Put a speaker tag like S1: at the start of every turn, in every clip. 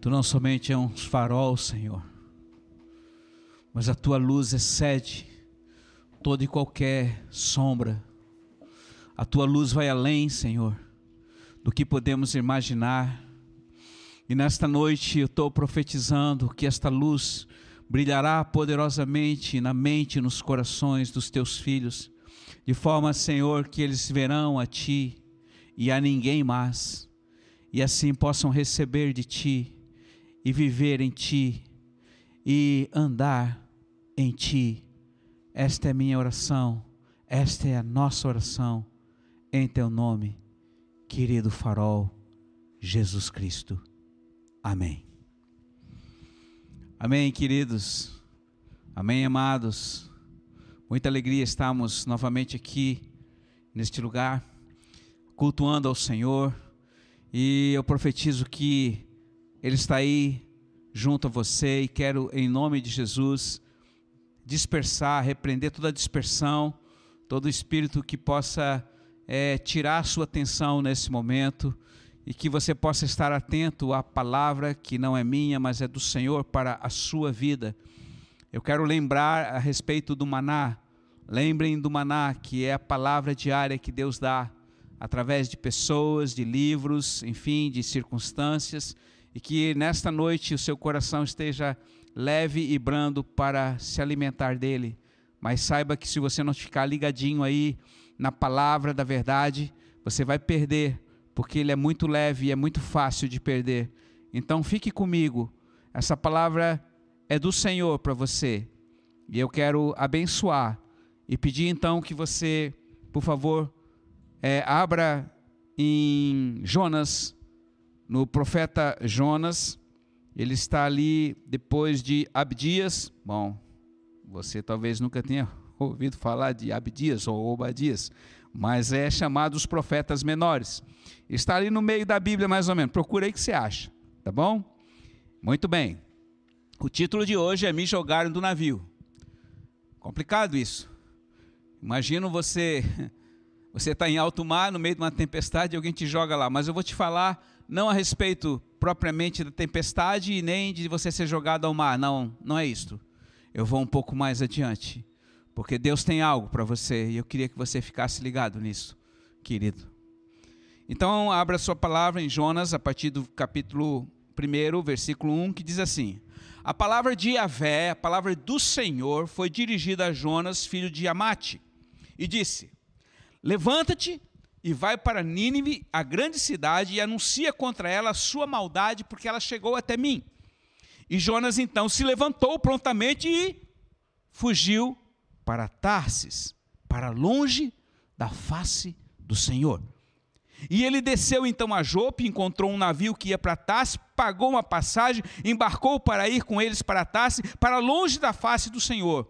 S1: Tu não somente é um farol, Senhor, mas a tua luz excede toda e qualquer sombra. A tua luz vai além, Senhor, do que podemos imaginar. E nesta noite eu estou profetizando que esta luz brilhará poderosamente na mente e nos corações dos teus filhos, de forma, Senhor, que eles verão a Ti e a ninguém mais, e assim possam receber de Ti e viver em Ti e andar em Ti. Esta é minha oração, esta é a nossa oração, em Teu nome, querido farol, Jesus Cristo. Amém. Amém, queridos. Amém, amados. Muita alegria estarmos novamente aqui neste lugar, cultuando ao Senhor. E eu profetizo que Ele está aí junto a você e quero, em nome de Jesus, dispersar, repreender toda a dispersão, todo espírito que possa é, tirar a sua atenção nesse momento e que você possa estar atento à palavra que não é minha, mas é do Senhor para a sua vida. Eu quero lembrar a respeito do maná. Lembrem do maná, que é a palavra diária que Deus dá através de pessoas, de livros, enfim, de circunstâncias, e que nesta noite o seu coração esteja leve e brando para se alimentar dele. Mas saiba que se você não ficar ligadinho aí na palavra da verdade, você vai perder porque ele é muito leve e é muito fácil de perder. Então fique comigo. Essa palavra é do Senhor para você. E eu quero abençoar e pedir então que você, por favor, é, abra em Jonas, no profeta Jonas. Ele está ali depois de Abdias. Bom, você talvez nunca tenha ouvido falar de Abdias ou Obadias, mas é chamado os profetas menores. Está ali no meio da Bíblia, mais ou menos. Procura aí que você acha, tá bom? Muito bem. O título de hoje é Me Jogaram do Navio. Complicado isso. Imagina você, você está em alto mar, no meio de uma tempestade, e alguém te joga lá. Mas eu vou te falar não a respeito propriamente da tempestade e nem de você ser jogado ao mar. Não, não é isto. Eu vou um pouco mais adiante. Porque Deus tem algo para você e eu queria que você ficasse ligado nisso, querido. Então, abra sua palavra em Jonas, a partir do capítulo 1, versículo 1, que diz assim: A palavra de Yahvé, a palavra do Senhor, foi dirigida a Jonas, filho de Amate, e disse: Levanta-te e vai para Nínive, a grande cidade, e anuncia contra ela a sua maldade, porque ela chegou até mim. E Jonas então se levantou prontamente e fugiu para Tarsis, para longe da face do Senhor. E ele desceu então a Jope, encontrou um navio que ia para Tarsis, pagou uma passagem, embarcou para ir com eles para Tarsis, para longe da face do Senhor.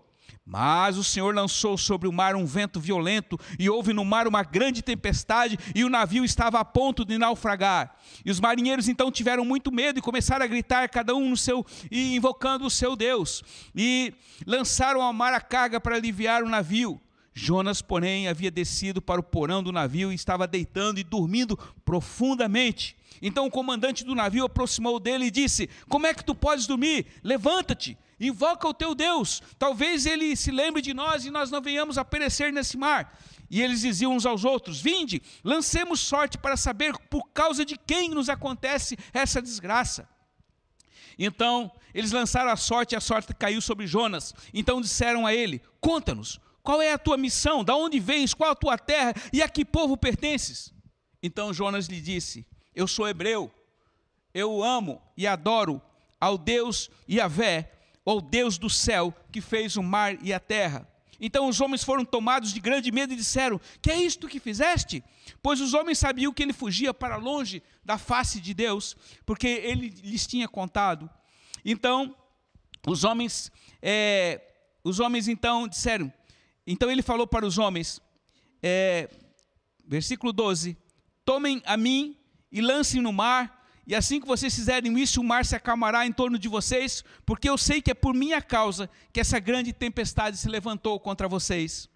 S1: Mas o Senhor lançou sobre o mar um vento violento, e houve no mar uma grande tempestade, e o navio estava a ponto de naufragar. E os marinheiros então tiveram muito medo e começaram a gritar, cada um no seu e invocando o seu Deus, e lançaram ao mar a carga para aliviar o navio. Jonas, porém, havia descido para o porão do navio e estava deitando e dormindo profundamente. Então o comandante do navio aproximou dele e disse: Como é que tu podes dormir? Levanta-te Invoca o teu Deus. Talvez ele se lembre de nós e nós não venhamos a perecer nesse mar. E eles diziam uns aos outros: Vinde, lancemos sorte para saber por causa de quem nos acontece essa desgraça. Então, eles lançaram a sorte e a sorte caiu sobre Jonas. Então disseram a ele: Conta-nos, qual é a tua missão? Da onde vens? Qual a tua terra? E a que povo pertences? Então Jonas lhe disse: Eu sou hebreu. Eu amo e adoro ao Deus Yahvé, ao Deus do céu que fez o mar e a terra. Então os homens foram tomados de grande medo e disseram: Que é isto que fizeste? Pois os homens sabiam que ele fugia para longe da face de Deus, porque ele lhes tinha contado. Então os homens, é, os homens então disseram. Então ele falou para os homens, é, versículo 12: Tomem a mim e lancem no mar, e assim que vocês fizerem isso, o mar se acalmará em torno de vocês, porque eu sei que é por minha causa que essa grande tempestade se levantou contra vocês.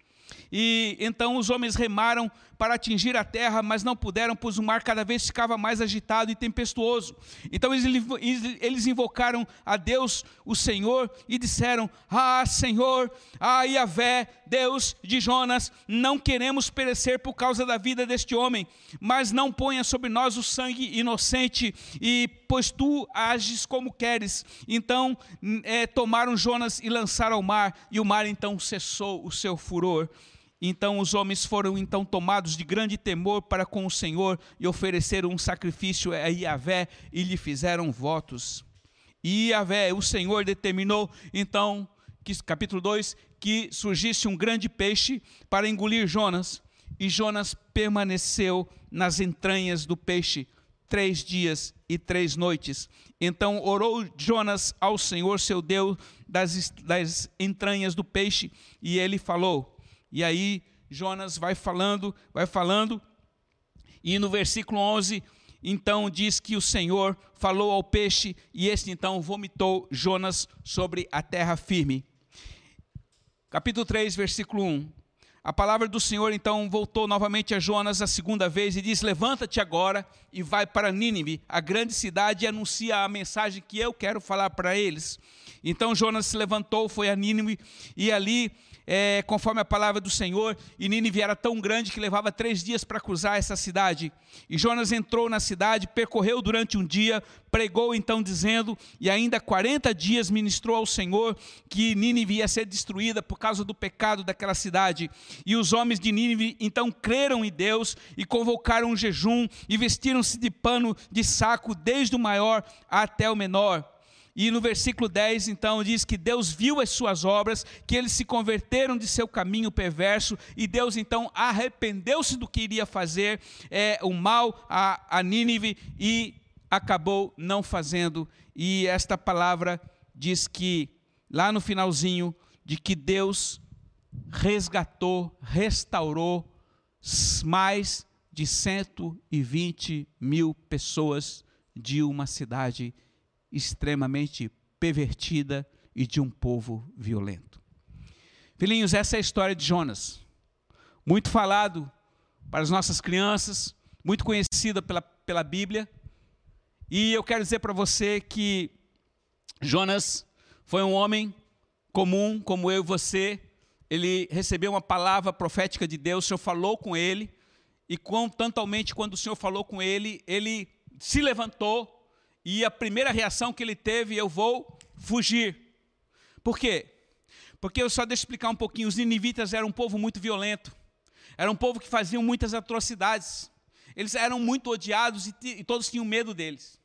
S1: E então os homens remaram para atingir a terra, mas não puderam, pois o mar cada vez ficava mais agitado e tempestuoso. Então eles, invocaram a Deus, o Senhor, e disseram: Ah, Senhor, ah, Yahvé, Deus de Jonas, não queremos perecer por causa da vida deste homem, mas não ponha sobre nós o sangue inocente, e pois tu ages como queres. Então é, tomaram Jonas e lançaram ao mar, e o mar então cessou o seu furor. Então os homens foram então tomados de grande temor para com o Senhor e ofereceram um sacrifício a Yahvé e lhe fizeram votos. E Yahvé, o Senhor, determinou então, que, capítulo 2, que surgisse um grande peixe para engolir Jonas. E Jonas permaneceu nas entranhas do peixe três dias e três noites. Então orou Jonas ao Senhor, seu Deus, das, das entranhas do peixe, e ele falou: e aí Jonas vai falando, vai falando, e no versículo 11, então diz que o Senhor falou ao peixe, e este então vomitou Jonas sobre a terra firme. Capítulo 3, versículo 1. A palavra do Senhor então voltou novamente a Jonas a segunda vez e diz: Levanta-te agora e vai para Nínive, a grande cidade, e anuncia a mensagem que eu quero falar para eles. Então Jonas se levantou, foi a Nínive, e ali é, conforme a palavra do Senhor, e Nínive era tão grande que levava três dias para cruzar essa cidade. E Jonas entrou na cidade, percorreu durante um dia, pregou então dizendo, e ainda 40 dias ministrou ao Senhor que Nínive ia ser destruída por causa do pecado daquela cidade. E os homens de Nínive então creram em Deus e convocaram um jejum e vestiram-se de pano de saco, desde o maior até o menor. E no versículo 10, então, diz que Deus viu as suas obras, que eles se converteram de seu caminho perverso, e Deus então arrependeu-se do que iria fazer é, o mal a, a Nínive e acabou não fazendo. E esta palavra diz que, lá no finalzinho, de que Deus resgatou, restaurou mais de 120 mil pessoas de uma cidade extremamente pervertida e de um povo violento. Filhinhos, essa é a história de Jonas. Muito falado para as nossas crianças, muito conhecida pela, pela Bíblia. E eu quero dizer para você que Jonas foi um homem comum, como eu e você. Ele recebeu uma palavra profética de Deus, o Senhor falou com ele, e com, tantalmente quando o Senhor falou com ele, ele se levantou e a primeira reação que ele teve, eu vou fugir. Por quê? Porque eu só deixo explicar um pouquinho, os ninivitas eram um povo muito violento. Era um povo que faziam muitas atrocidades. Eles eram muito odiados e, e todos tinham medo deles.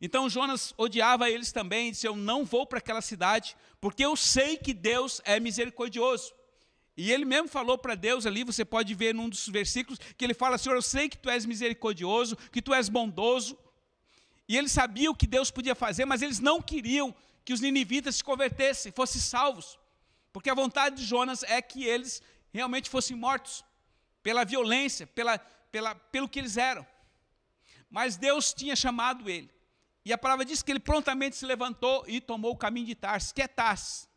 S1: Então Jonas odiava eles também e disse: Eu não vou para aquela cidade, porque eu sei que Deus é misericordioso. E ele mesmo falou para Deus ali, você pode ver num dos versículos, que ele fala: Senhor, eu sei que tu és misericordioso, que tu és bondoso, e eles sabiam o que Deus podia fazer, mas eles não queriam que os ninivitas se convertessem, fossem salvos. Porque a vontade de Jonas é que eles realmente fossem mortos pela violência, pela, pela, pelo que eles eram. Mas Deus tinha chamado ele. E a palavra diz que ele prontamente se levantou e tomou o caminho de Tarsis. Que é Tarsis?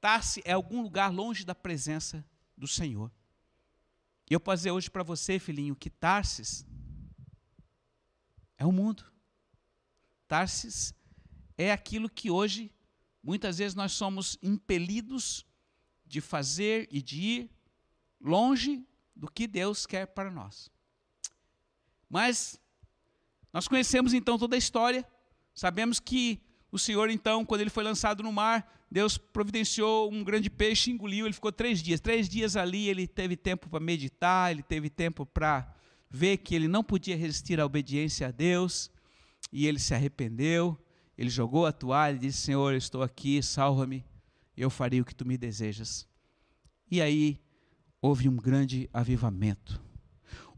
S1: Tarsis é algum lugar longe da presença do Senhor. E eu posso dizer hoje para você, filhinho, que Tarsis é o mundo. Tarsis é aquilo que hoje, muitas vezes, nós somos impelidos de fazer e de ir longe do que Deus quer para nós. Mas nós conhecemos então toda a história, sabemos que o Senhor, então, quando ele foi lançado no mar, Deus providenciou um grande peixe, engoliu, ele ficou três dias. Três dias ali ele teve tempo para meditar, ele teve tempo para ver que ele não podia resistir à obediência a Deus e ele se arrependeu, ele jogou a toalha e disse: Senhor, estou aqui, salva-me, eu farei o que tu me desejas. E aí houve um grande avivamento.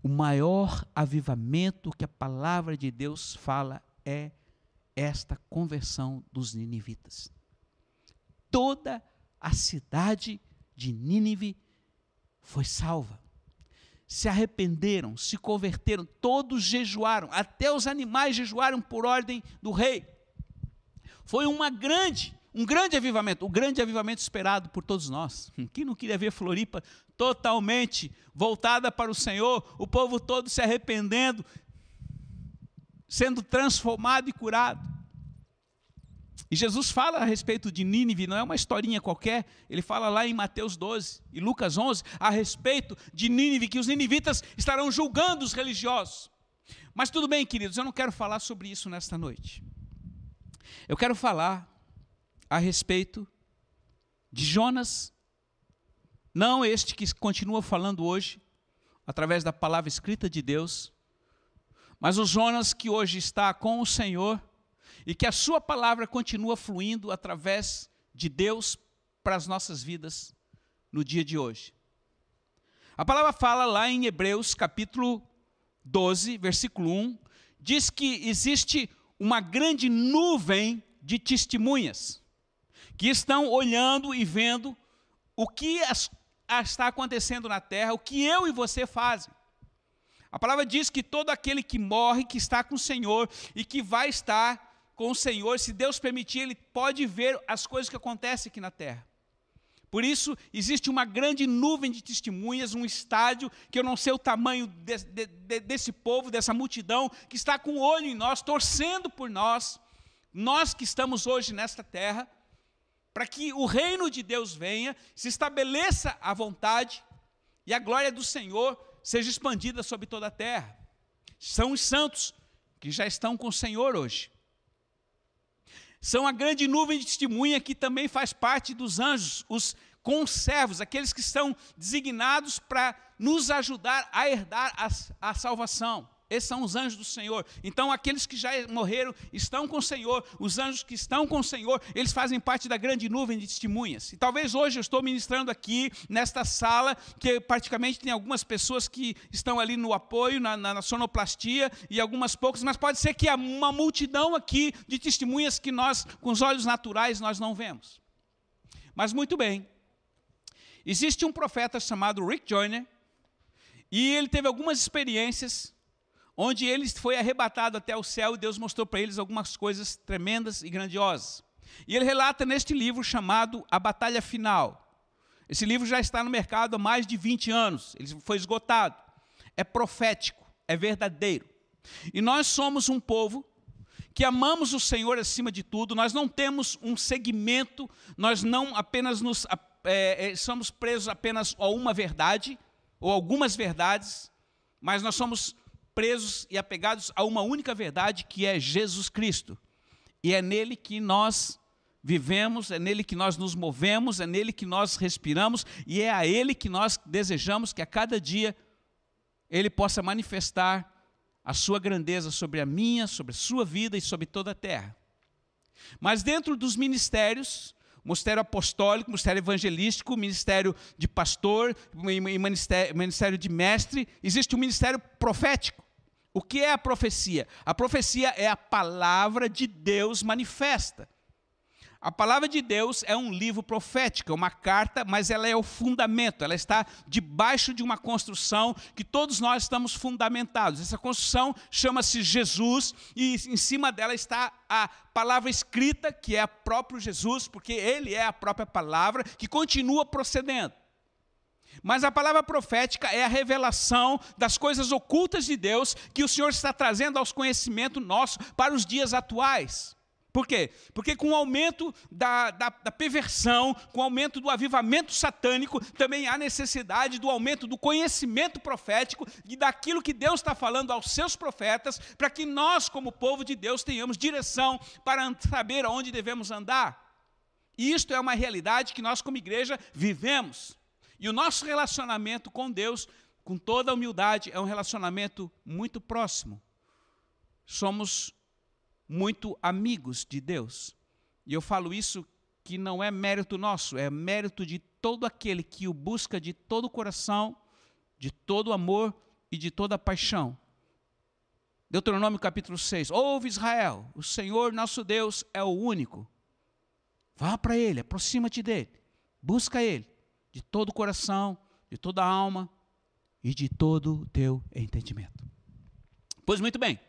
S1: O maior avivamento que a palavra de Deus fala é esta conversão dos ninivitas. Toda a cidade de Nínive foi salva se arrependeram, se converteram, todos jejuaram, até os animais jejuaram por ordem do rei. Foi uma grande, um grande avivamento, o grande avivamento esperado por todos nós. Quem não queria ver Floripa totalmente voltada para o Senhor, o povo todo se arrependendo, sendo transformado e curado. E Jesus fala a respeito de Nínive, não é uma historinha qualquer, ele fala lá em Mateus 12 e Lucas 11 a respeito de Nínive, que os ninivitas estarão julgando os religiosos. Mas tudo bem, queridos, eu não quero falar sobre isso nesta noite. Eu quero falar a respeito de Jonas, não este que continua falando hoje, através da palavra escrita de Deus, mas o Jonas que hoje está com o Senhor e que a sua palavra continua fluindo através de Deus para as nossas vidas no dia de hoje. A palavra fala lá em Hebreus capítulo 12, versículo 1, diz que existe uma grande nuvem de testemunhas que estão olhando e vendo o que está acontecendo na terra, o que eu e você fazem. A palavra diz que todo aquele que morre, que está com o Senhor e que vai estar com o Senhor, se Deus permitir, ele pode ver as coisas que acontecem aqui na terra. Por isso, existe uma grande nuvem de testemunhas, um estádio, que eu não sei o tamanho de, de, de, desse povo, dessa multidão, que está com o olho em nós, torcendo por nós, nós que estamos hoje nesta terra, para que o reino de Deus venha, se estabeleça a vontade e a glória do Senhor seja expandida sobre toda a terra. São os santos que já estão com o Senhor hoje são a grande nuvem de testemunha que também faz parte dos anjos, os conservos, aqueles que são designados para nos ajudar a herdar a, a salvação. Esses são os anjos do Senhor. Então, aqueles que já morreram estão com o Senhor, os anjos que estão com o Senhor, eles fazem parte da grande nuvem de testemunhas. E talvez hoje eu estou ministrando aqui, nesta sala, que praticamente tem algumas pessoas que estão ali no apoio, na, na, na sonoplastia, e algumas poucas, mas pode ser que há uma multidão aqui de testemunhas que nós, com os olhos naturais, nós não vemos. Mas muito bem, existe um profeta chamado Rick Joyner, e ele teve algumas experiências onde ele foi arrebatado até o céu e Deus mostrou para eles algumas coisas tremendas e grandiosas. E ele relata neste livro chamado A Batalha Final. Esse livro já está no mercado há mais de 20 anos, ele foi esgotado. É profético, é verdadeiro. E nós somos um povo que amamos o Senhor acima de tudo, nós não temos um segmento, nós não apenas nos, é, é, somos presos apenas a uma verdade, ou algumas verdades, mas nós somos presos e apegados a uma única verdade que é Jesus Cristo. E é nele que nós vivemos, é nele que nós nos movemos, é nele que nós respiramos e é a ele que nós desejamos que a cada dia ele possa manifestar a sua grandeza sobre a minha, sobre a sua vida e sobre toda a terra. Mas dentro dos ministérios, ministério apostólico, ministério evangelístico, ministério de pastor, ministério, ministério de mestre, existe o ministério profético. O que é a profecia? A profecia é a palavra de Deus manifesta. A palavra de Deus é um livro profético, é uma carta, mas ela é o fundamento, ela está debaixo de uma construção que todos nós estamos fundamentados. Essa construção chama-se Jesus e em cima dela está a palavra escrita, que é o próprio Jesus, porque ele é a própria palavra que continua procedendo. Mas a palavra profética é a revelação das coisas ocultas de Deus que o Senhor está trazendo aos conhecimento nosso para os dias atuais. Por quê? Porque com o aumento da, da, da, perversão, com o aumento do avivamento satânico, também há necessidade do aumento do conhecimento profético e daquilo que Deus está falando aos seus profetas, para que nós, como povo de Deus, tenhamos direção para saber aonde devemos andar. E isto é uma realidade que nós, como igreja, vivemos. E o nosso relacionamento com Deus, com toda a humildade, é um relacionamento muito próximo. Somos muito amigos de Deus. E eu falo isso que não é mérito nosso, é mérito de todo aquele que o busca de todo o coração, de todo o amor e de toda a paixão. Deuteronômio capítulo 6. Ouve Israel, o Senhor nosso Deus é o único. Vá para Ele, aproxima-te dele, busca Ele de todo o coração, de toda a alma e de todo o teu entendimento. Pois muito bem.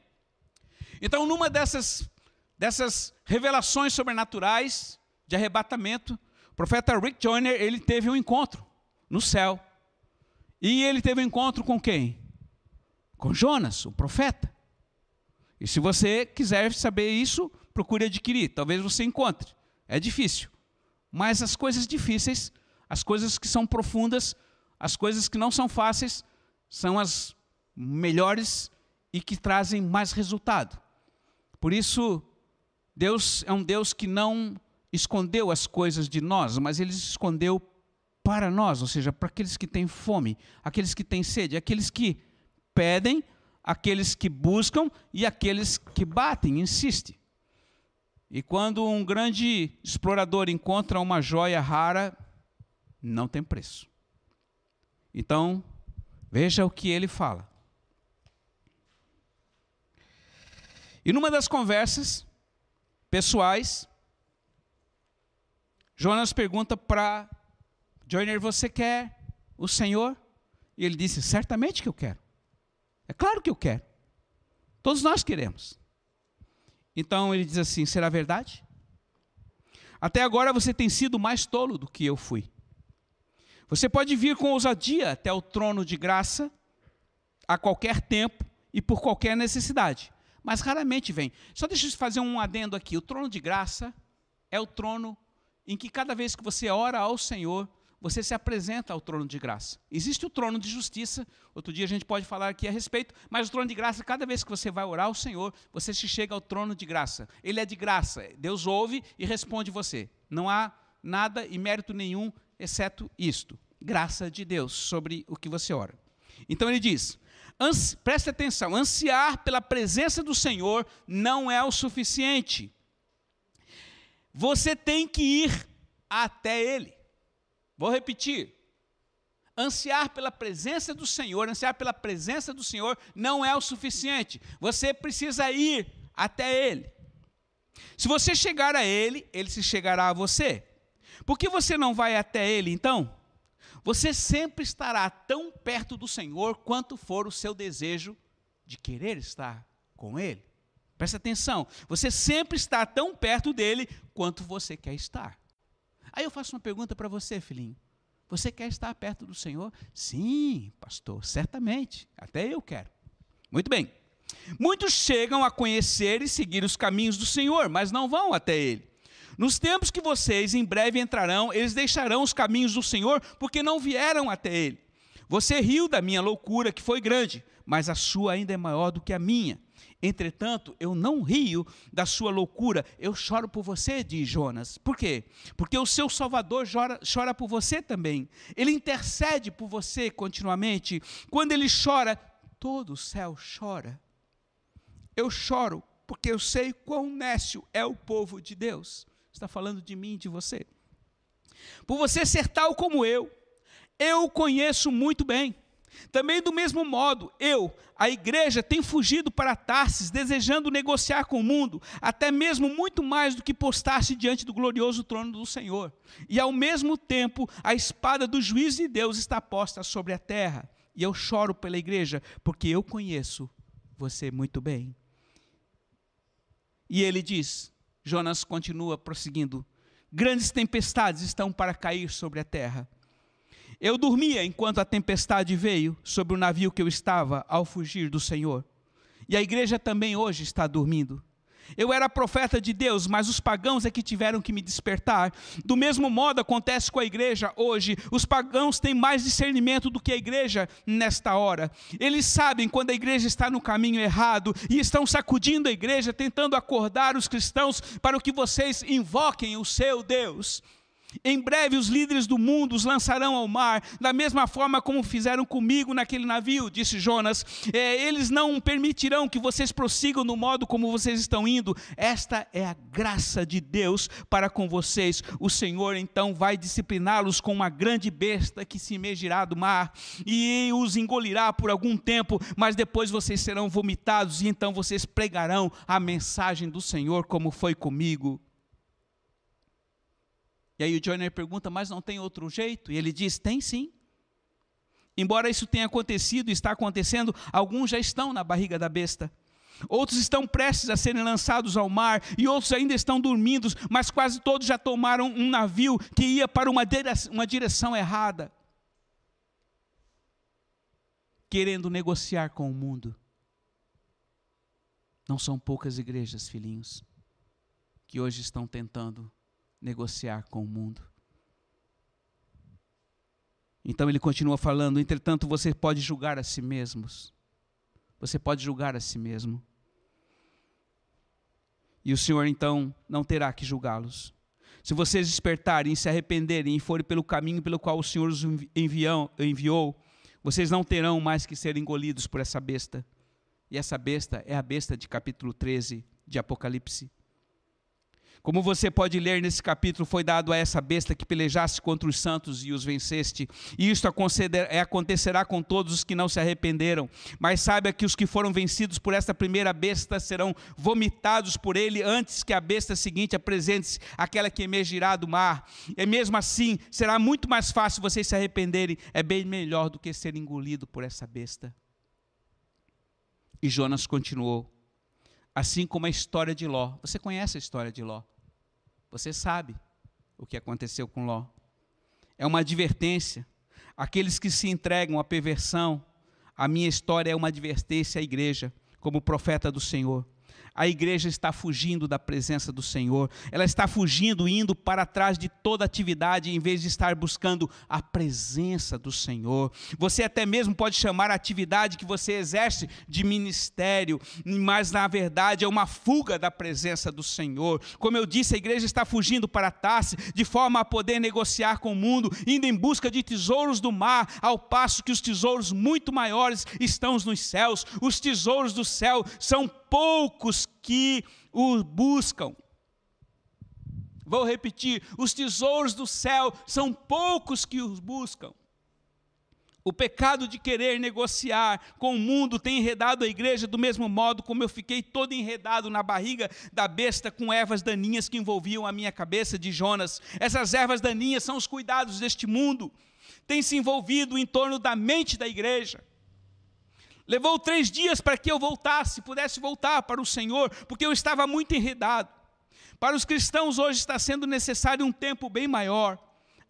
S1: Então, numa dessas, dessas revelações sobrenaturais de arrebatamento, o profeta Rick Joyner, ele teve um encontro no céu. E ele teve um encontro com quem? Com Jonas, o profeta. E se você quiser saber isso, procure adquirir. Talvez você encontre. É difícil. Mas as coisas difíceis, as coisas que são profundas, as coisas que não são fáceis, são as melhores e que trazem mais resultado. Por isso, Deus é um Deus que não escondeu as coisas de nós, mas ele escondeu para nós, ou seja, para aqueles que têm fome, aqueles que têm sede, aqueles que pedem, aqueles que buscam e aqueles que batem, insistem. E quando um grande explorador encontra uma joia rara, não tem preço. Então, veja o que ele fala. E numa das conversas pessoais, Jonas pergunta para Joyner: Você quer o Senhor? E ele disse: Certamente que eu quero. É claro que eu quero. Todos nós queremos. Então ele diz assim: Será verdade? Até agora você tem sido mais tolo do que eu fui. Você pode vir com ousadia até o trono de graça a qualquer tempo e por qualquer necessidade mas raramente vem. Só deixa eu fazer um adendo aqui. O trono de graça é o trono em que cada vez que você ora ao Senhor, você se apresenta ao trono de graça. Existe o trono de justiça, outro dia a gente pode falar aqui a respeito, mas o trono de graça, cada vez que você vai orar ao Senhor, você se chega ao trono de graça. Ele é de graça, Deus ouve e responde você. Não há nada e mérito nenhum, exceto isto: graça de Deus sobre o que você ora. Então ele diz: preste atenção, ansiar pela presença do Senhor não é o suficiente. Você tem que ir até Ele. Vou repetir. Ansiar pela presença do Senhor, ansiar pela presença do Senhor não é o suficiente. Você precisa ir até Ele. Se você chegar a Ele, Ele se chegará a você. Por que você não vai até Ele então? Você sempre estará tão perto do Senhor quanto for o seu desejo de querer estar com Ele. Presta atenção, você sempre está tão perto dele quanto você quer estar. Aí eu faço uma pergunta para você, filhinho. Você quer estar perto do Senhor? Sim, pastor, certamente. Até eu quero. Muito bem. Muitos chegam a conhecer e seguir os caminhos do Senhor, mas não vão até Ele. Nos tempos que vocês em breve entrarão, eles deixarão os caminhos do Senhor, porque não vieram até Ele. Você riu da minha loucura, que foi grande, mas a sua ainda é maior do que a minha. Entretanto, eu não rio da sua loucura, eu choro por você, diz Jonas. Por quê? Porque o seu Salvador chora, chora por você também. Ele intercede por você continuamente. Quando ele chora, todo o céu chora. Eu choro porque eu sei quão nécio é o povo de Deus está falando de mim e de você. Por você ser tal como eu, eu o conheço muito bem. Também do mesmo modo, eu, a igreja, tem fugido para Tarsis, desejando negociar com o mundo, até mesmo muito mais do que postar-se diante do glorioso trono do Senhor. E ao mesmo tempo, a espada do juiz de Deus está posta sobre a terra. E eu choro pela igreja, porque eu conheço você muito bem. E ele diz: Jonas continua prosseguindo: Grandes tempestades estão para cair sobre a terra. Eu dormia enquanto a tempestade veio sobre o navio que eu estava ao fugir do Senhor. E a igreja também hoje está dormindo. Eu era profeta de Deus, mas os pagãos é que tiveram que me despertar. Do mesmo modo acontece com a igreja hoje. Os pagãos têm mais discernimento do que a igreja nesta hora. Eles sabem quando a igreja está no caminho errado e estão sacudindo a igreja, tentando acordar os cristãos para que vocês invoquem o seu Deus. Em breve os líderes do mundo os lançarão ao mar, da mesma forma como fizeram comigo naquele navio, disse Jonas. É, eles não permitirão que vocês prossigam no modo como vocês estão indo. Esta é a graça de Deus para com vocês. O Senhor então vai discipliná-los com uma grande besta que se emergirá do mar e os engolirá por algum tempo, mas depois vocês serão vomitados e então vocês pregarão a mensagem do Senhor como foi comigo. E aí o Joyner pergunta, mas não tem outro jeito? E ele diz: tem sim. Embora isso tenha acontecido está acontecendo, alguns já estão na barriga da besta. Outros estão prestes a serem lançados ao mar, e outros ainda estão dormindo, mas quase todos já tomaram um navio que ia para uma direção, uma direção errada, querendo negociar com o mundo. Não são poucas igrejas, filhinhos, que hoje estão tentando negociar com o mundo. Então ele continua falando: entretanto, você pode julgar a si mesmos. Você pode julgar a si mesmo. E o Senhor então não terá que julgá-los. Se vocês despertarem se arrependerem e forem pelo caminho pelo qual o Senhor os enviou, enviou, vocês não terão mais que ser engolidos por essa besta. E essa besta é a besta de capítulo 13 de Apocalipse. Como você pode ler nesse capítulo, foi dado a essa besta que pelejasse contra os santos e os venceste. E isto é, acontecerá com todos os que não se arrependeram. Mas saiba que os que foram vencidos por esta primeira besta serão vomitados por ele antes que a besta seguinte apresente-se, aquela que emergirá do mar. E mesmo assim, será muito mais fácil vocês se arrependerem. É bem melhor do que ser engolido por essa besta. E Jonas continuou. Assim como a história de Ló. Você conhece a história de Ló? Você sabe o que aconteceu com Ló. É uma advertência. Aqueles que se entregam à perversão, a minha história é uma advertência à igreja, como profeta do Senhor a igreja está fugindo da presença do Senhor, ela está fugindo, indo para trás de toda atividade, em vez de estar buscando a presença do Senhor. Você até mesmo pode chamar a atividade que você exerce de ministério, mas na verdade é uma fuga da presença do Senhor. Como eu disse, a igreja está fugindo para Tarse, de forma a poder negociar com o mundo, indo em busca de tesouros do mar, ao passo que os tesouros muito maiores estão nos céus. Os tesouros do céu são poucos que o buscam. Vou repetir: os tesouros do céu são poucos que os buscam. O pecado de querer negociar com o mundo tem enredado a igreja do mesmo modo como eu fiquei todo enredado na barriga da besta com ervas daninhas que envolviam a minha cabeça de Jonas. Essas ervas daninhas são os cuidados deste mundo, tem se envolvido em torno da mente da igreja. Levou três dias para que eu voltasse, pudesse voltar para o Senhor, porque eu estava muito enredado. Para os cristãos hoje está sendo necessário um tempo bem maior.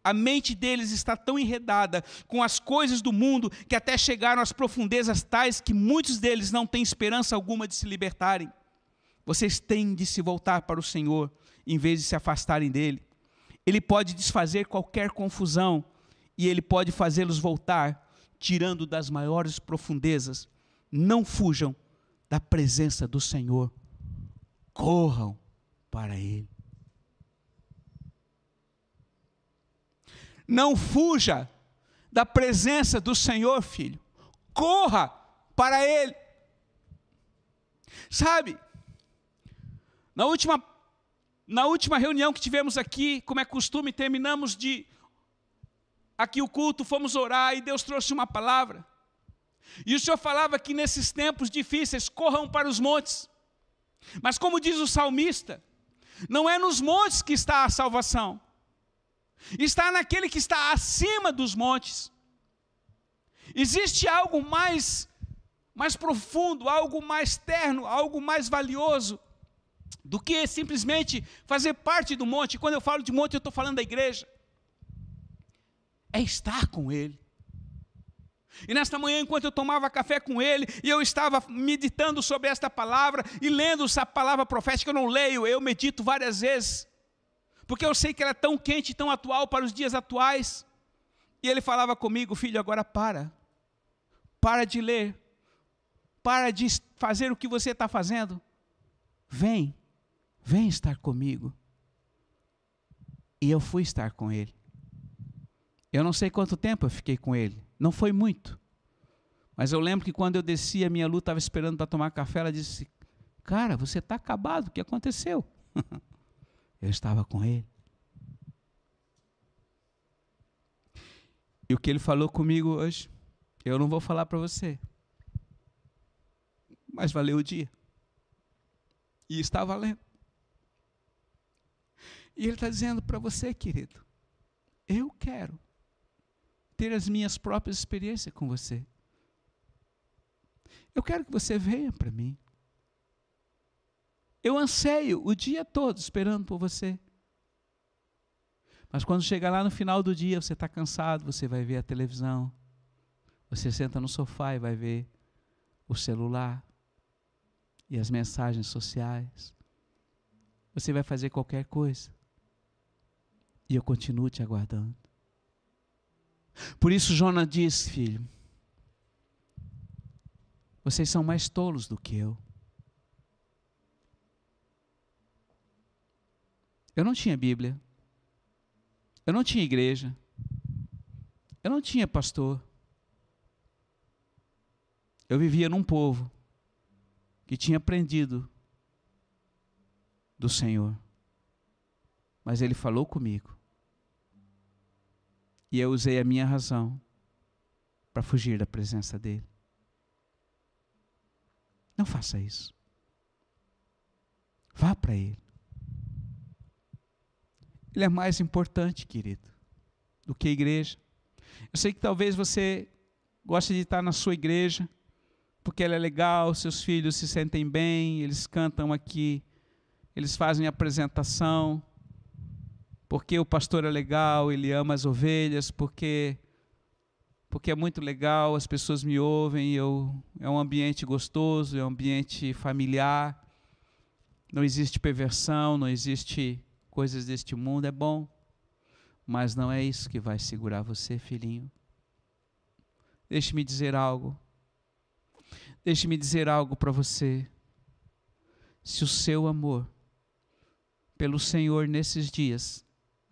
S1: A mente deles está tão enredada com as coisas do mundo que até chegaram às profundezas tais que muitos deles não têm esperança alguma de se libertarem. Vocês têm de se voltar para o Senhor em vez de se afastarem dele. Ele pode desfazer qualquer confusão e ele pode fazê-los voltar tirando das maiores profundezas. Não fujam da presença do Senhor. Corram para Ele. Não fuja da presença do Senhor, filho. Corra para Ele. Sabe, na última, na última reunião que tivemos aqui, como é costume, terminamos de aqui o culto, fomos orar e Deus trouxe uma palavra. E o Senhor falava que nesses tempos difíceis corram para os montes. Mas como diz o salmista, não é nos montes que está a salvação. Está naquele que está acima dos montes. Existe algo mais mais profundo, algo mais terno, algo mais valioso do que simplesmente fazer parte do monte. Quando eu falo de monte, eu estou falando da igreja é estar com Ele. E nesta manhã, enquanto eu tomava café com ele, e eu estava meditando sobre esta palavra, e lendo essa palavra profética, eu não leio, eu medito várias vezes, porque eu sei que ela é tão quente, tão atual para os dias atuais. E ele falava comigo, filho, agora para, para de ler, para de fazer o que você está fazendo, vem, vem estar comigo. E eu fui estar com ele. Eu não sei quanto tempo eu fiquei com ele, não foi muito. Mas eu lembro que quando eu desci, a minha Lu estava esperando para tomar café, ela disse: Cara, você está acabado, o que aconteceu? eu estava com ele. E o que ele falou comigo hoje, eu não vou falar para você. Mas valeu o dia. E está valendo. E ele está dizendo para você, querido, eu quero ter as minhas próprias experiências com você. Eu quero que você venha para mim. Eu anseio o dia todo esperando por você. Mas quando chegar lá no final do dia, você está cansado, você vai ver a televisão. Você senta no sofá e vai ver o celular e as mensagens sociais. Você vai fazer qualquer coisa. E eu continuo te aguardando. Por isso Jonas diz, filho, vocês são mais tolos do que eu. Eu não tinha Bíblia. Eu não tinha igreja. Eu não tinha pastor. Eu vivia num povo que tinha aprendido do Senhor. Mas Ele falou comigo. E eu usei a minha razão para fugir da presença dEle. Não faça isso. Vá para Ele. Ele é mais importante, querido, do que a igreja. Eu sei que talvez você goste de estar na sua igreja, porque ela é legal, seus filhos se sentem bem, eles cantam aqui, eles fazem apresentação, porque o pastor é legal, ele ama as ovelhas, porque porque é muito legal, as pessoas me ouvem, eu, é um ambiente gostoso, é um ambiente familiar, não existe perversão, não existe coisas deste mundo, é bom, mas não é isso que vai segurar você, filhinho. Deixe-me dizer algo. Deixe-me dizer algo para você. Se o seu amor pelo Senhor nesses dias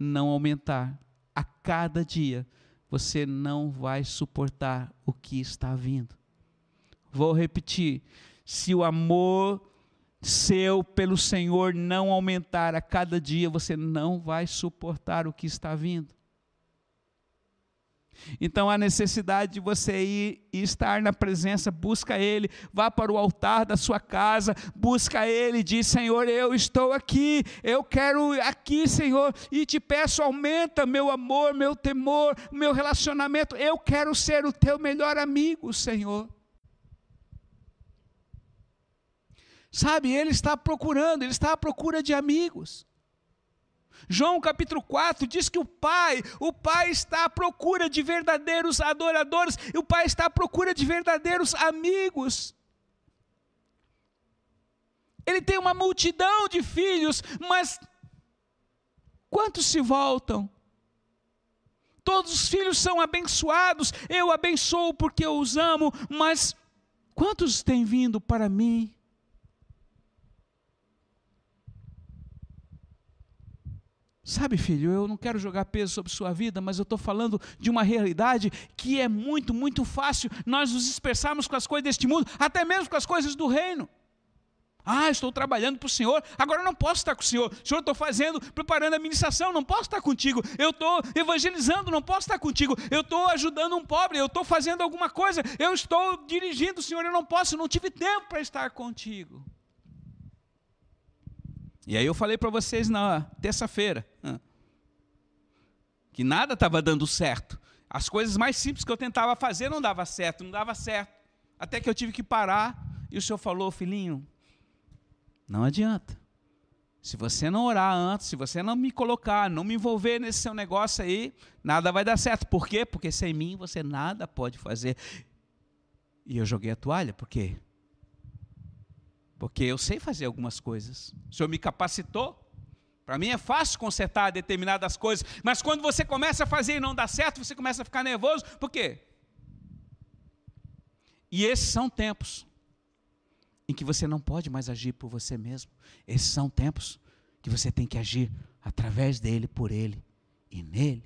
S1: não aumentar, a cada dia você não vai suportar o que está vindo. Vou repetir: se o amor seu pelo Senhor não aumentar a cada dia, você não vai suportar o que está vindo. Então há necessidade de você ir e estar na presença, busca Ele, vá para o altar da sua casa, busca Ele, diz: Senhor, eu estou aqui, eu quero aqui, Senhor, e te peço, aumenta meu amor, meu temor, meu relacionamento, eu quero ser o teu melhor amigo, Senhor. Sabe, ele está procurando, ele está à procura de amigos. João capítulo 4 diz que o Pai, o Pai está à procura de verdadeiros adoradores, e o Pai está à procura de verdadeiros amigos. Ele tem uma multidão de filhos, mas quantos se voltam? Todos os filhos são abençoados, eu abençoo porque eu os amo, mas quantos têm vindo para mim? Sabe, filho, eu não quero jogar peso sobre sua vida, mas eu estou falando de uma realidade que é muito, muito fácil nós nos dispersarmos com as coisas deste mundo, até mesmo com as coisas do reino. Ah, estou trabalhando para o Senhor, agora eu não posso estar com o Senhor. Senhor, estou fazendo, preparando a administração, não posso estar contigo. Eu estou evangelizando, não posso estar contigo. Eu estou ajudando um pobre, eu estou fazendo alguma coisa. Eu estou dirigindo, Senhor, eu não posso, não tive tempo para estar contigo. E aí eu falei para vocês na terça-feira que nada estava dando certo. As coisas mais simples que eu tentava fazer não dava certo, não dava certo. Até que eu tive que parar e o Senhor falou, filhinho, não adianta. Se você não orar antes, se você não me colocar, não me envolver nesse seu negócio aí, nada vai dar certo. Por quê? Porque sem mim você nada pode fazer. E eu joguei a toalha, por quê? Porque eu sei fazer algumas coisas. O Senhor me capacitou. Para mim é fácil consertar determinadas coisas, mas quando você começa a fazer e não dá certo, você começa a ficar nervoso. Por quê? E esses são tempos em que você não pode mais agir por você mesmo. Esses são tempos que você tem que agir através dele, por ele e nele.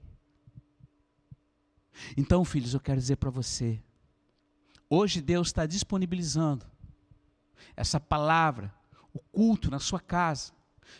S1: Então, filhos, eu quero dizer para você: hoje Deus está disponibilizando essa palavra, o culto na sua casa,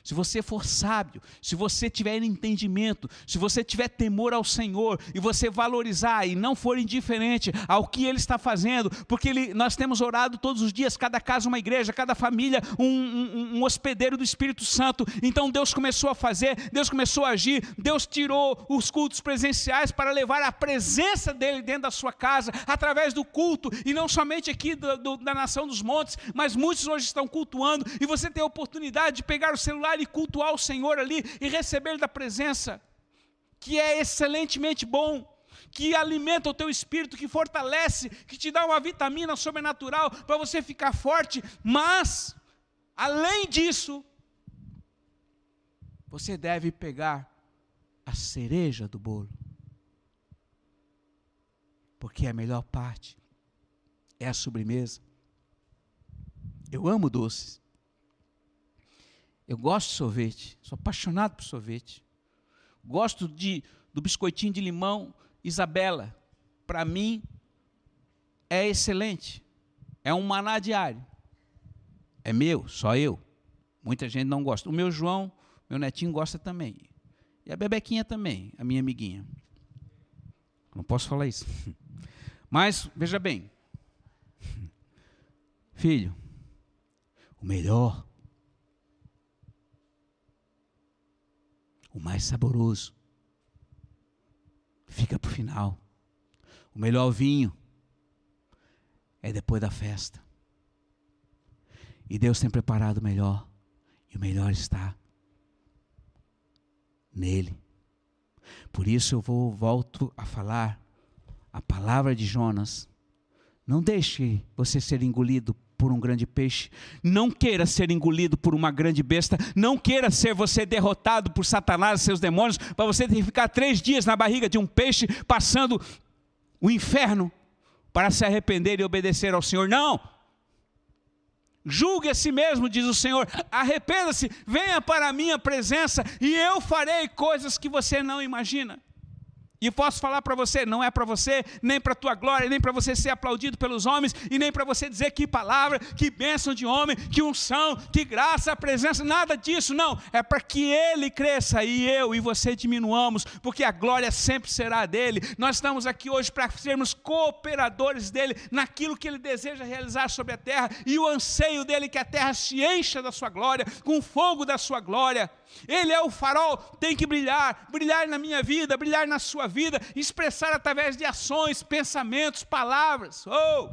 S1: se você for sábio, se você tiver entendimento, se você tiver temor ao Senhor e você valorizar e não for indiferente ao que Ele está fazendo, porque ele, nós temos orado todos os dias, cada casa uma igreja, cada família um, um, um hospedeiro do Espírito Santo. Então Deus começou a fazer, Deus começou a agir, Deus tirou os cultos presenciais para levar a presença dele dentro da sua casa, através do culto, e não somente aqui do, do, da nação dos montes, mas muitos hoje estão cultuando, e você tem a oportunidade de pegar o celular e cultuar o Senhor ali e receber da presença, que é excelentemente bom, que alimenta o teu espírito, que fortalece, que te dá uma vitamina sobrenatural para você ficar forte, mas, além disso, você deve pegar a cereja do bolo, porque a melhor parte é a sobremesa. Eu amo doces. Eu gosto de sorvete, sou apaixonado por sorvete. Gosto de, do biscoitinho de limão Isabela. Para mim, é excelente. É um maná diário. É meu, só eu. Muita gente não gosta. O meu João, meu netinho, gosta também. E a Bebequinha também, a minha amiguinha. Não posso falar isso. Mas, veja bem. Filho, o melhor o mais saboroso. Fica para o final. O melhor vinho é depois da festa. E Deus tem preparado o melhor. E o melhor está nele. Por isso eu vou volto a falar a palavra de Jonas. Não deixe você ser engolido por um grande peixe, não queira ser engolido por uma grande besta, não queira ser você derrotado por Satanás e seus demônios, para você ter que ficar três dias na barriga de um peixe, passando o inferno, para se arrepender e obedecer ao Senhor. Não! Julgue a si mesmo, diz o Senhor, arrependa-se, venha para a minha presença e eu farei coisas que você não imagina. E posso falar para você, não é para você, nem para tua glória, nem para você ser aplaudido pelos homens, e nem para você dizer que palavra, que bênção de homem, que unção, que graça, presença, nada disso, não. É para que ele cresça e eu e você diminuamos, porque a glória sempre será dele. Nós estamos aqui hoje para sermos cooperadores dele naquilo que ele deseja realizar sobre a terra, e o anseio dele que a terra se encha da sua glória, com o fogo da sua glória. Ele é o farol, tem que brilhar, brilhar na minha vida, brilhar na sua vida, expressar através de ações, pensamentos, palavras. Oh!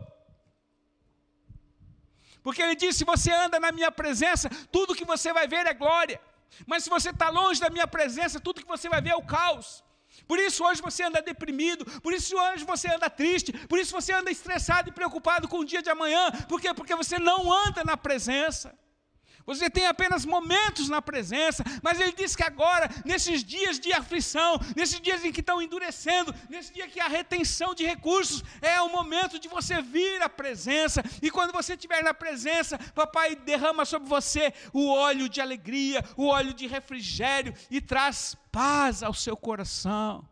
S1: Porque ele disse: se você anda na minha presença, tudo que você vai ver é glória. Mas se você está longe da minha presença, tudo que você vai ver é o caos. Por isso hoje você anda deprimido, por isso hoje você anda triste, por isso você anda estressado e preocupado com o dia de amanhã. Por quê? Porque você não anda na presença. Você tem apenas momentos na presença, mas ele diz que agora, nesses dias de aflição, nesses dias em que estão endurecendo, nesse dia que há retenção de recursos, é o momento de você vir à presença. E quando você estiver na presença, papai derrama sobre você o óleo de alegria, o óleo de refrigério e traz paz ao seu coração.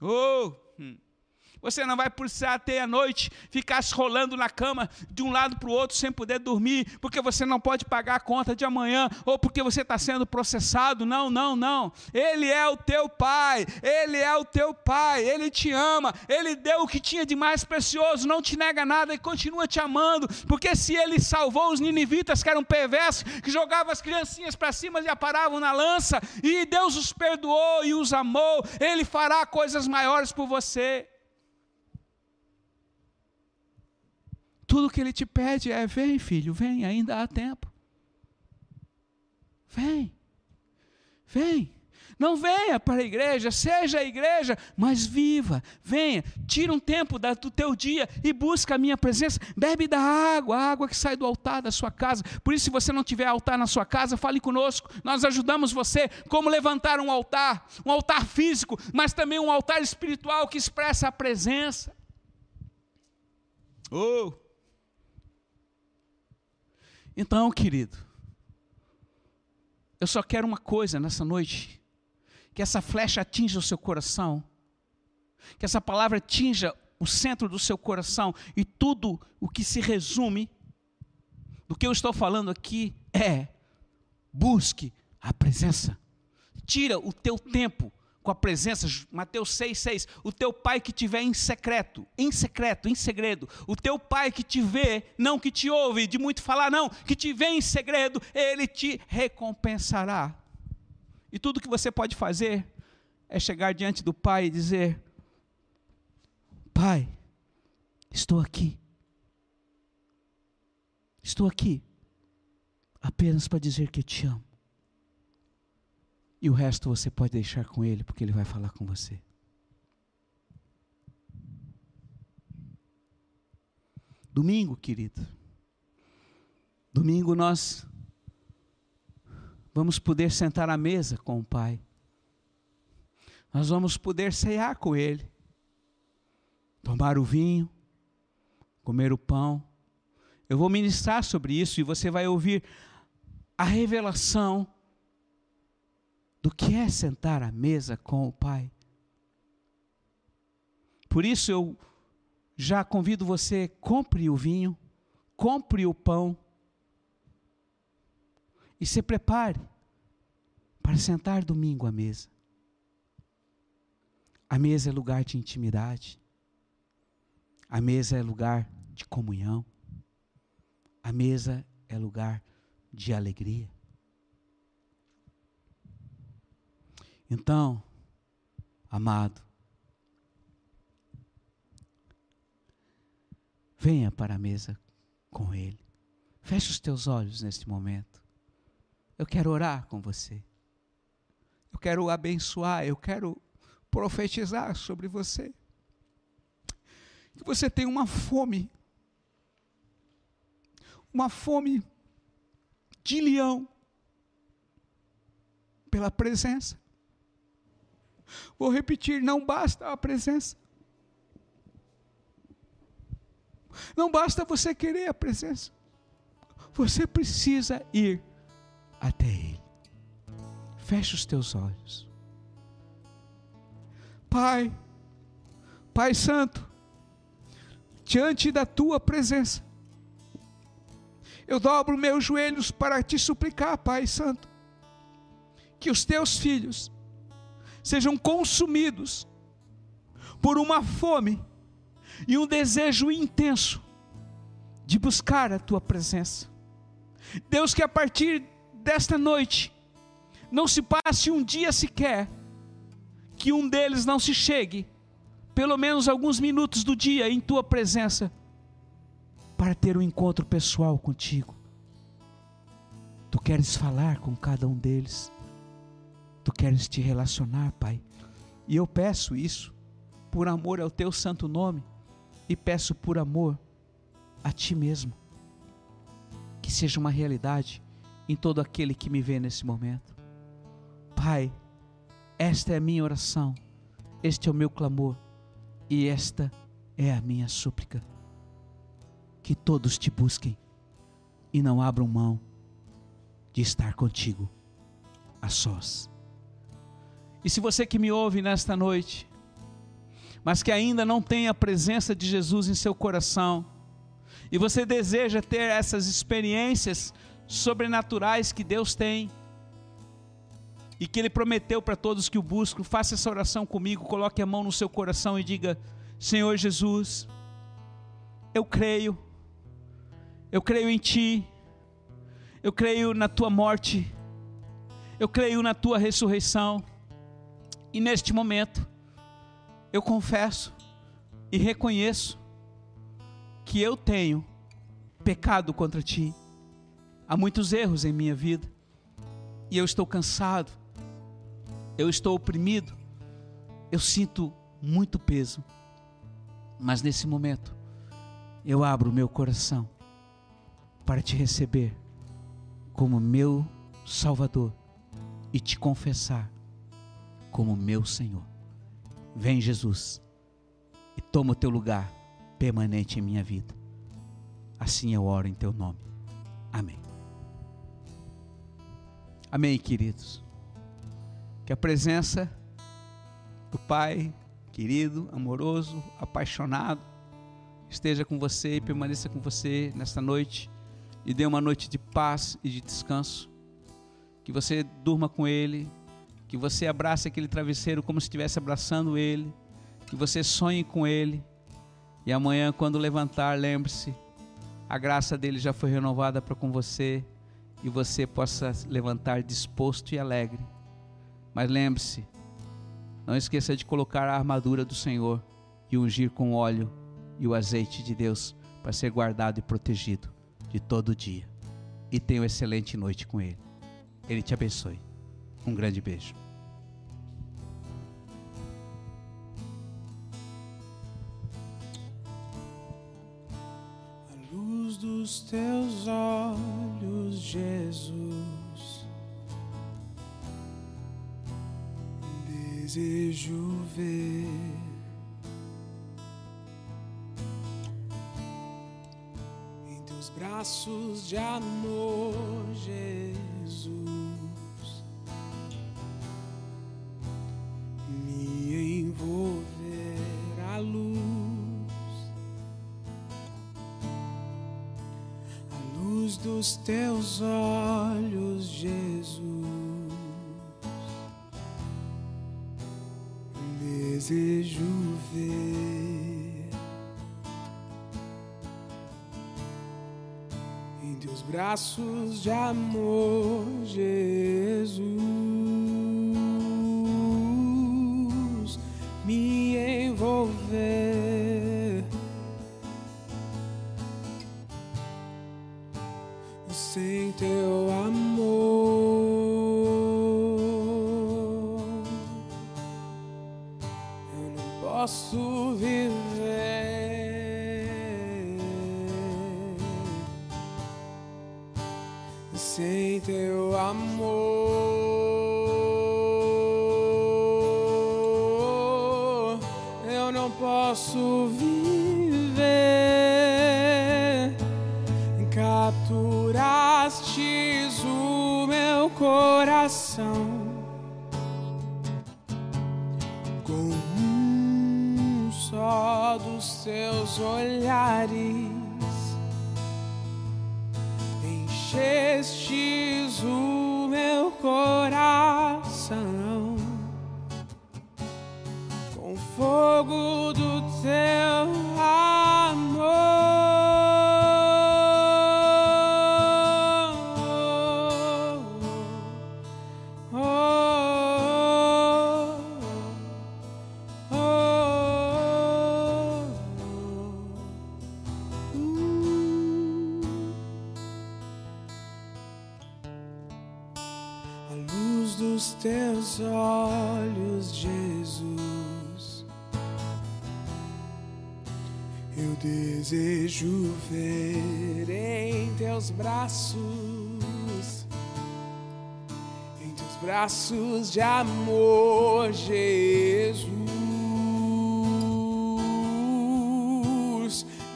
S1: Oh! Você não vai precisar ter a noite ficar se rolando na cama de um lado para o outro sem poder dormir, porque você não pode pagar a conta de amanhã ou porque você está sendo processado. Não, não, não. Ele é o teu pai, ele é o teu pai, ele te ama, ele deu o que tinha de mais precioso, não te nega nada e continua te amando, porque se ele salvou os ninivitas que eram perversos, que jogavam as criancinhas para cima e aparavam na lança, e Deus os perdoou e os amou, ele fará coisas maiores por você. Tudo que ele te pede é: vem, filho, vem, ainda há tempo. Vem, vem. Não venha para a igreja, seja a igreja, mas viva, venha, tira um tempo do teu dia e busca a minha presença, bebe da água, a água que sai do altar da sua casa. Por isso, se você não tiver altar na sua casa, fale conosco, nós ajudamos você como levantar um altar, um altar físico, mas também um altar espiritual que expressa a presença. Oh! Então, querido, eu só quero uma coisa nessa noite: que essa flecha atinja o seu coração, que essa palavra atinja o centro do seu coração e tudo o que se resume do que eu estou falando aqui é: busque a presença. Tira o teu tempo com a presença, Mateus 6,6. O teu pai que te vê em secreto, em secreto, em segredo. O teu pai que te vê, não que te ouve de muito falar, não, que te vê em segredo, ele te recompensará. E tudo que você pode fazer é chegar diante do pai e dizer: Pai, estou aqui. Estou aqui apenas para dizer que te amo. E o resto você pode deixar com Ele, porque Ele vai falar com você. Domingo, querido. Domingo nós vamos poder sentar à mesa com o Pai. Nós vamos poder cear com Ele. Tomar o vinho, comer o pão. Eu vou ministrar sobre isso e você vai ouvir a revelação do que é sentar à mesa com o Pai. Por isso eu já convido você, compre o vinho, compre o pão e se prepare para sentar domingo à mesa. A mesa é lugar de intimidade. A mesa é lugar de comunhão. A mesa é lugar de alegria. Então, amado, venha para a mesa com Ele. Feche os teus olhos neste momento. Eu quero orar com você. Eu quero abençoar, eu quero profetizar sobre você. Que você tem uma fome, uma fome de leão pela presença. Vou repetir: não basta a presença. Não basta você querer a presença. Você precisa ir até Ele. Feche os teus olhos. Pai, Pai Santo, diante da tua presença, eu dobro meus joelhos para te suplicar, Pai Santo, que os teus filhos sejam consumidos por uma fome e um desejo intenso de buscar a tua presença. Deus, que a partir desta noite não se passe um dia sequer que um deles não se chegue, pelo menos alguns minutos do dia em tua presença, para ter um encontro pessoal contigo. Tu queres falar com cada um deles. Tu queres te relacionar, Pai. E eu peço isso por amor ao teu santo nome e peço por amor a ti mesmo. Que seja uma realidade em todo aquele que me vê nesse momento. Pai, esta é a minha oração, este é o meu clamor e esta é a minha súplica. Que todos te busquem e não abram mão de estar contigo a sós. E se você que me ouve nesta noite, mas que ainda não tem a presença de Jesus em seu coração, e você deseja ter essas experiências sobrenaturais que Deus tem, e que Ele prometeu para todos que o buscam, faça essa oração comigo, coloque a mão no seu coração e diga: Senhor Jesus, eu creio, eu creio em Ti, eu creio na Tua morte, eu creio na Tua ressurreição, e neste momento, eu confesso e reconheço que eu tenho pecado contra ti. Há muitos erros em minha vida. E eu estou cansado. Eu estou oprimido. Eu sinto muito peso. Mas nesse momento, eu abro meu coração para te receber como meu Salvador e te confessar como meu Senhor. Vem, Jesus, e toma o teu lugar permanente em minha vida. Assim eu oro em teu nome. Amém. Amém, queridos. Que a presença do Pai, querido, amoroso, apaixonado, esteja com você e permaneça com você nesta noite e dê uma noite de paz e de descanso que você durma com Ele, que você abrace aquele travesseiro como se estivesse abraçando Ele, que você sonhe com Ele, e amanhã, quando levantar, lembre-se, a graça dele já foi renovada para com você, e você possa levantar disposto e alegre. Mas lembre-se, não esqueça de colocar a armadura do Senhor e ungir com óleo e o azeite de Deus para ser guardado e protegido de todo dia. E tenha uma excelente noite com Ele. Ele te abençoe. Um grande beijo.
S2: Dos teus olhos, Jesus. Desejo ver em teus braços de amor, Jesus. Luz dos teus olhos, Jesus. Desejo ver em teus braços de amor, Jesus. Fogo do teu de amor, Jesus.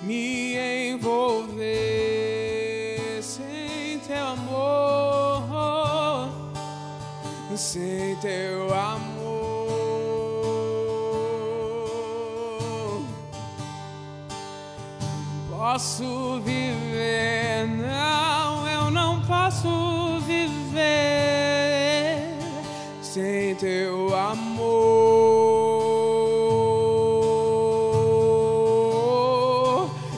S2: Me envolver sem teu amor sem teu amor. Posso viver, teu amor.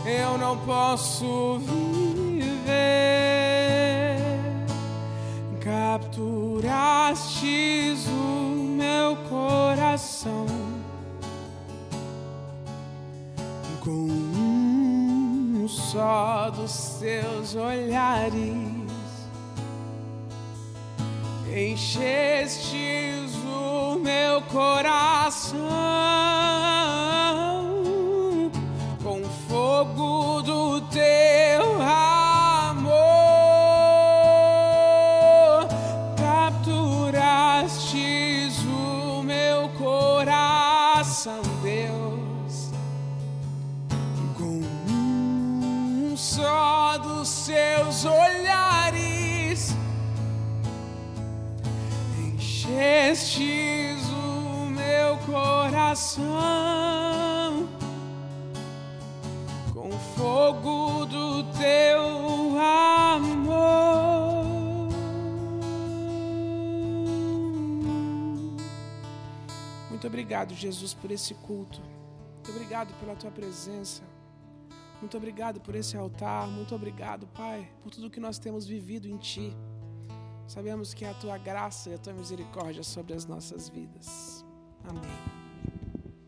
S2: Eu não posso viver capturastes o meu coração com um só dos teus olhares. Meu coração coração com o fogo do teu amor. Muito obrigado, Jesus, por esse culto. Muito obrigado pela tua presença. Muito obrigado por esse altar. Muito obrigado, Pai, por tudo que nós temos vivido em Ti. Sabemos que é a tua graça e a tua misericórdia sobre as nossas vidas. Amém.